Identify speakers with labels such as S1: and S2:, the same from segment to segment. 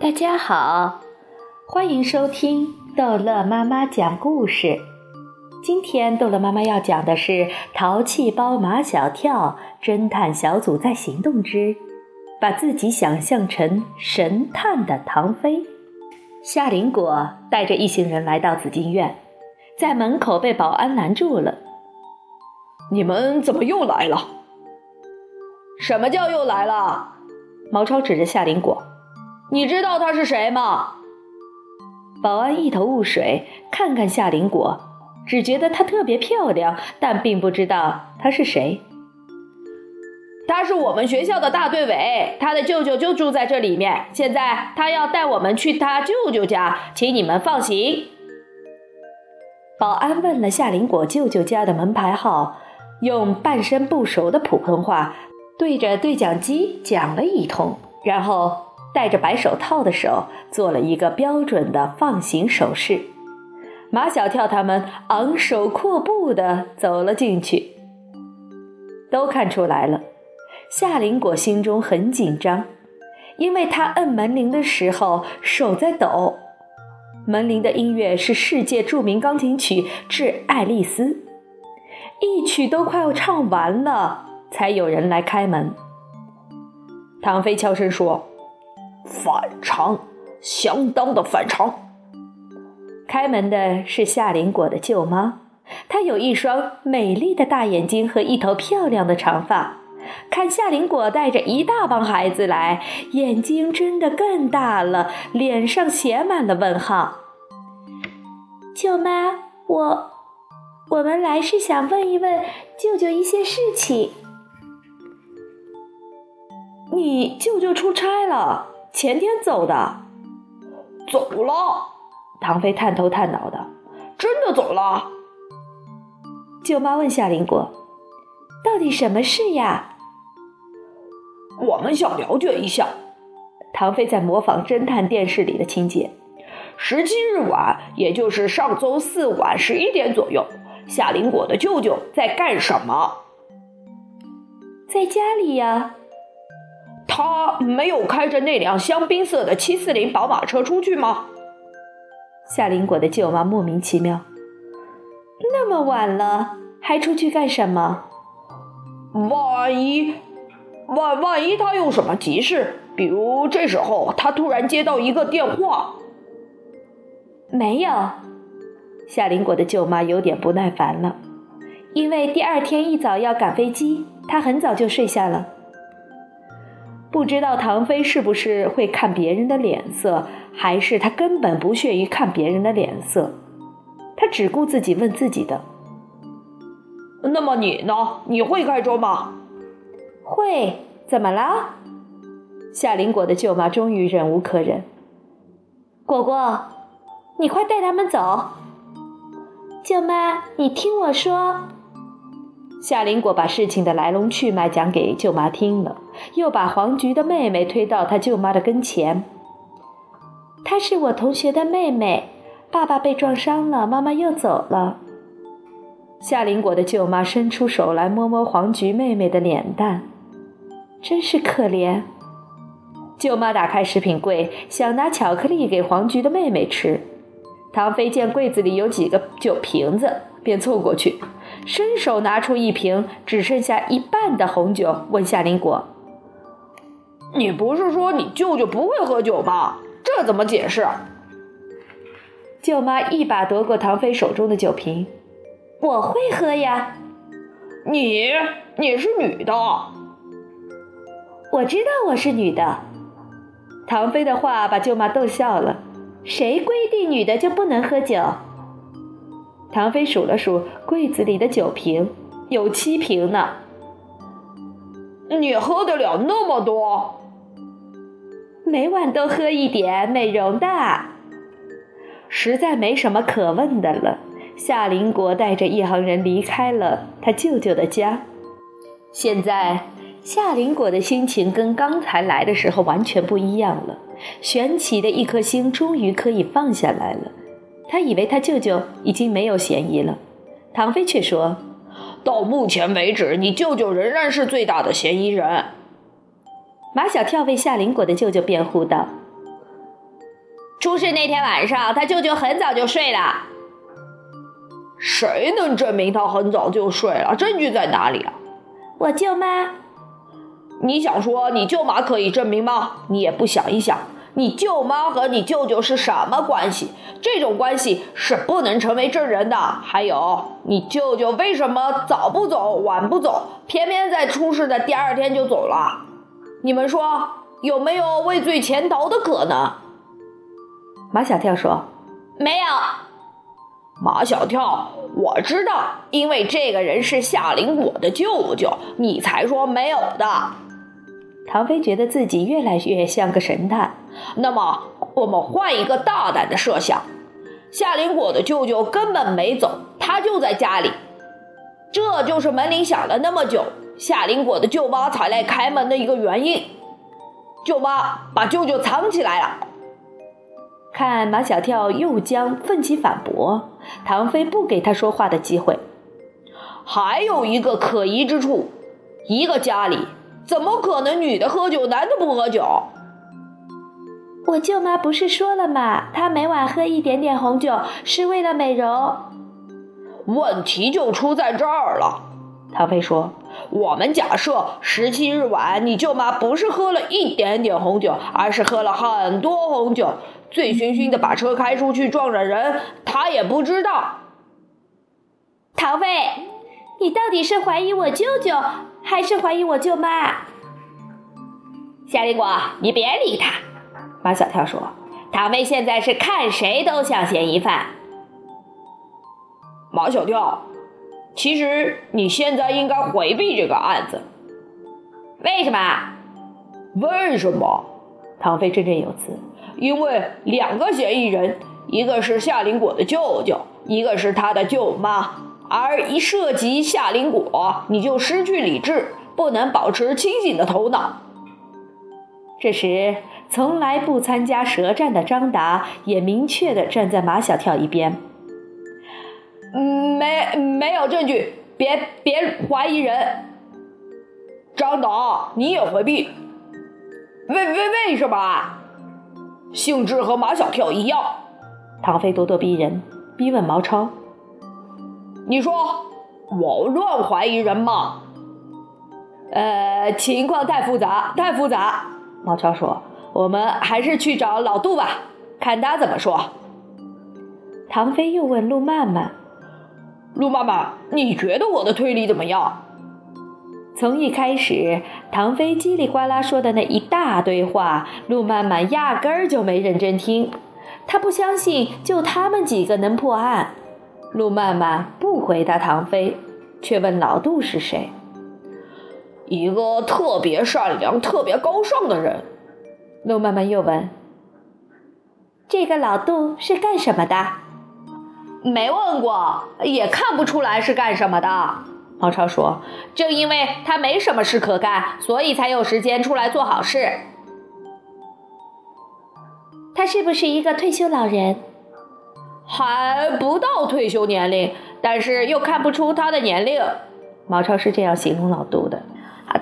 S1: 大家好，欢迎收听逗乐妈妈讲故事。今天逗乐妈妈要讲的是《淘气包马小跳》侦探小组在行动之把自己想象成神探的唐飞。夏林果带着一行人来到紫金院，在门口被保安拦住了。
S2: 你们怎么又来了？
S3: 什么叫又来了？
S1: 毛超指着夏林果。
S3: 你知道他是谁吗？
S1: 保安一头雾水，看看夏林果，只觉得她特别漂亮，但并不知道她是谁。
S3: 他是我们学校的大队委，他的舅舅就住在这里面。现在他要带我们去他舅舅家，请你们放行。
S1: 保安问了夏林果舅舅家的门牌号，用半生不熟的普通话对着对讲机讲了一通，然后。戴着白手套的手做了一个标准的放行手势，马小跳他们昂首阔步地走了进去。都看出来了，夏林果心中很紧张，因为他摁门铃的时候手在抖。门铃的音乐是世界著名钢琴曲《致爱丽丝》，一曲都快要唱完了，才有人来开门。
S2: 唐飞悄声说。反常，相当的反常。
S1: 开门的是夏林果的舅妈，她有一双美丽的大眼睛和一头漂亮的长发。看夏林果带着一大帮孩子来，眼睛睁得更大了，脸上写满了问号。
S4: 舅妈，我，我们来是想问一问舅舅一些事情。
S2: 你舅舅出差了。前天走的，
S3: 走了。
S2: 唐飞探头探脑的，真的走了。
S1: 舅妈问夏林果：“到底什么事呀？”
S3: 我们想了解一下。
S1: 唐飞在模仿侦探电视里的情节。
S3: 十七日晚，也就是上周四晚十一点左右，夏林果的舅舅在干什么？
S4: 在家里呀。
S3: 他没有开着那辆香槟色的七四零宝马车出去吗？
S1: 夏林果的舅妈莫名其妙。那么晚了还出去干什么？
S3: 万一万万一他有什么急事，比如这时候他突然接到一个电话。
S1: 没有。夏林果的舅妈有点不耐烦了，因为第二天一早要赶飞机，她很早就睡下了。不知道唐飞是不是会看别人的脸色，还是他根本不屑于看别人的脸色？他只顾自己问自己的。
S3: 那么你呢？你会开车吗？
S1: 会。怎么了？夏林果的舅妈终于忍无可忍。
S4: 果果，你快带他们走。舅妈，你听我说。
S1: 夏林果把事情的来龙去脉讲给舅妈听了，又把黄菊的妹妹推到他舅妈的跟前。
S4: 她是我同学的妹妹，爸爸被撞伤了，妈妈又走了。
S1: 夏林果的舅妈伸出手来摸摸黄菊妹妹的脸蛋，真是可怜。舅妈打开食品柜，想拿巧克力给黄菊的妹妹吃。唐飞见柜子里有几个酒瓶子，便凑过去。伸手拿出一瓶只剩下一半的红酒，问夏林果：“
S3: 你不是说你舅舅不会喝酒吗？这怎么解释？”
S1: 舅妈一把夺过唐飞手中的酒瓶：“
S4: 我会喝呀。”“
S3: 你你是女的。”“
S4: 我知道我是女的。”
S1: 唐飞的话把舅妈逗笑了。
S4: “谁规定女的就不能喝酒？”
S1: 唐飞数了数柜子里的酒瓶，有七瓶呢。
S3: 你喝得了那么多？
S1: 每晚都喝一点，美容的。实在没什么可问的了。夏林果带着一行人离开了他舅舅的家。现在，夏林果的心情跟刚才来的时候完全不一样了。悬起的一颗心终于可以放下来了。他以为他舅舅已经没有嫌疑了，唐飞却说：“
S3: 到目前为止，你舅舅仍然是最大的嫌疑人。”
S1: 马小跳为夏林果的舅舅辩护道：“
S5: 出事那天晚上，他舅舅很早就睡了。
S3: 谁能证明他很早就睡了？证据在哪里啊？”
S4: 我舅妈。
S3: 你想说你舅妈可以证明吗？你也不想一想，你舅妈和你舅舅是什么关系？这种关系是不能成为证人的。还有，你舅舅为什么早不走，晚不走，偏偏在出事的第二天就走了？你们说有没有畏罪潜逃的可能？
S1: 马小跳说：“
S5: 没有。”
S3: 马小跳，我知道，因为这个人是夏林果的舅舅，你才说没有的。
S1: 唐飞觉得自己越来越像个神探。
S3: 那么，我们换一个大胆的设想：夏林果的舅舅根本没走，他就在家里。这就是门铃响了那么久，夏林果的舅妈才来开门的一个原因。舅妈把舅舅藏起来了。
S1: 看马小跳又将奋起反驳，唐飞不给他说话的机会。
S3: 还有一个可疑之处：一个家里。怎么可能女的喝酒，男的不喝酒？
S4: 我舅妈不是说了吗？她每晚喝一点点红酒是为了美容。
S3: 问题就出在这儿了。
S1: 唐飞说：“
S3: 我们假设十七日晚，你舅妈不是喝了一点点红酒，而是喝了很多红酒，醉醺醺的把车开出去撞着人，她也不知道。”
S4: 唐飞，你到底是怀疑我舅舅？还是怀疑我舅妈，
S5: 夏林果，你别理他。马小跳说：“唐飞现在是看谁都像嫌疑犯。”
S3: 马小跳，其实你现在应该回避这个案子。
S5: 为什么？
S3: 为什么？
S1: 唐飞振振有词。
S3: 因为两个嫌疑人，一个是夏林果的舅舅，一个是他的舅妈。而一涉及夏林果，你就失去理智，不能保持清醒的头脑。
S1: 这时，从来不参加舌战的张达也明确地站在马小跳一边。
S3: 嗯，没没有证据，别别怀疑人。张达，你也回避？为为为什么？性质和马小跳一样。
S1: 唐飞咄咄逼人，逼问毛超。
S3: 你说我乱怀疑人吗？
S5: 呃，情况太复杂，太复杂。毛超说：“我们还是去找老杜吧，看他怎么说。”
S1: 唐飞又问陆曼曼：“
S3: 陆曼曼，你觉得我的推理怎么样？”
S1: 从一开始，唐飞叽里呱啦说的那一大堆话，陆曼曼压根儿就没认真听。他不相信就他们几个能破案。陆曼曼不回答唐飞，却问老杜是谁。
S3: 一个特别善良、特别高尚的人。
S1: 陆曼曼又问：“
S4: 这个老杜是干什么的？”
S5: 没问过，也看不出来是干什么的。
S1: 毛超说：“
S5: 正因为他没什么事可干，所以才有时间出来做好事。”
S4: 他是不是一个退休老人？
S5: 还不到退休年龄，但是又看不出他的年龄。
S1: 毛超是这样形容老杜的：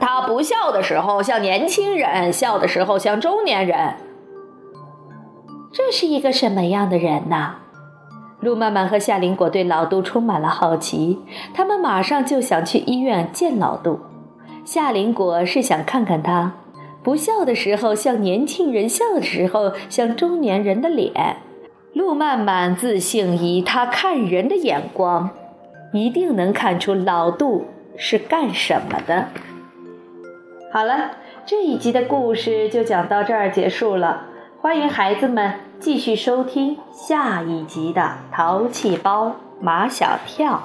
S5: 他不笑的时候像年轻人，笑的时候像中年人。
S4: 这是一个什么样的人呢？
S1: 陆曼曼和夏林果对老杜充满了好奇，他们马上就想去医院见老杜。夏林果是想看看他不笑的时候像年轻人，笑的时候像中年人的脸。陆曼曼自信，以他看人的眼光，一定能看出老杜是干什么的。好了，这一集的故事就讲到这儿结束了。欢迎孩子们继续收听下一集的《淘气包马小跳》。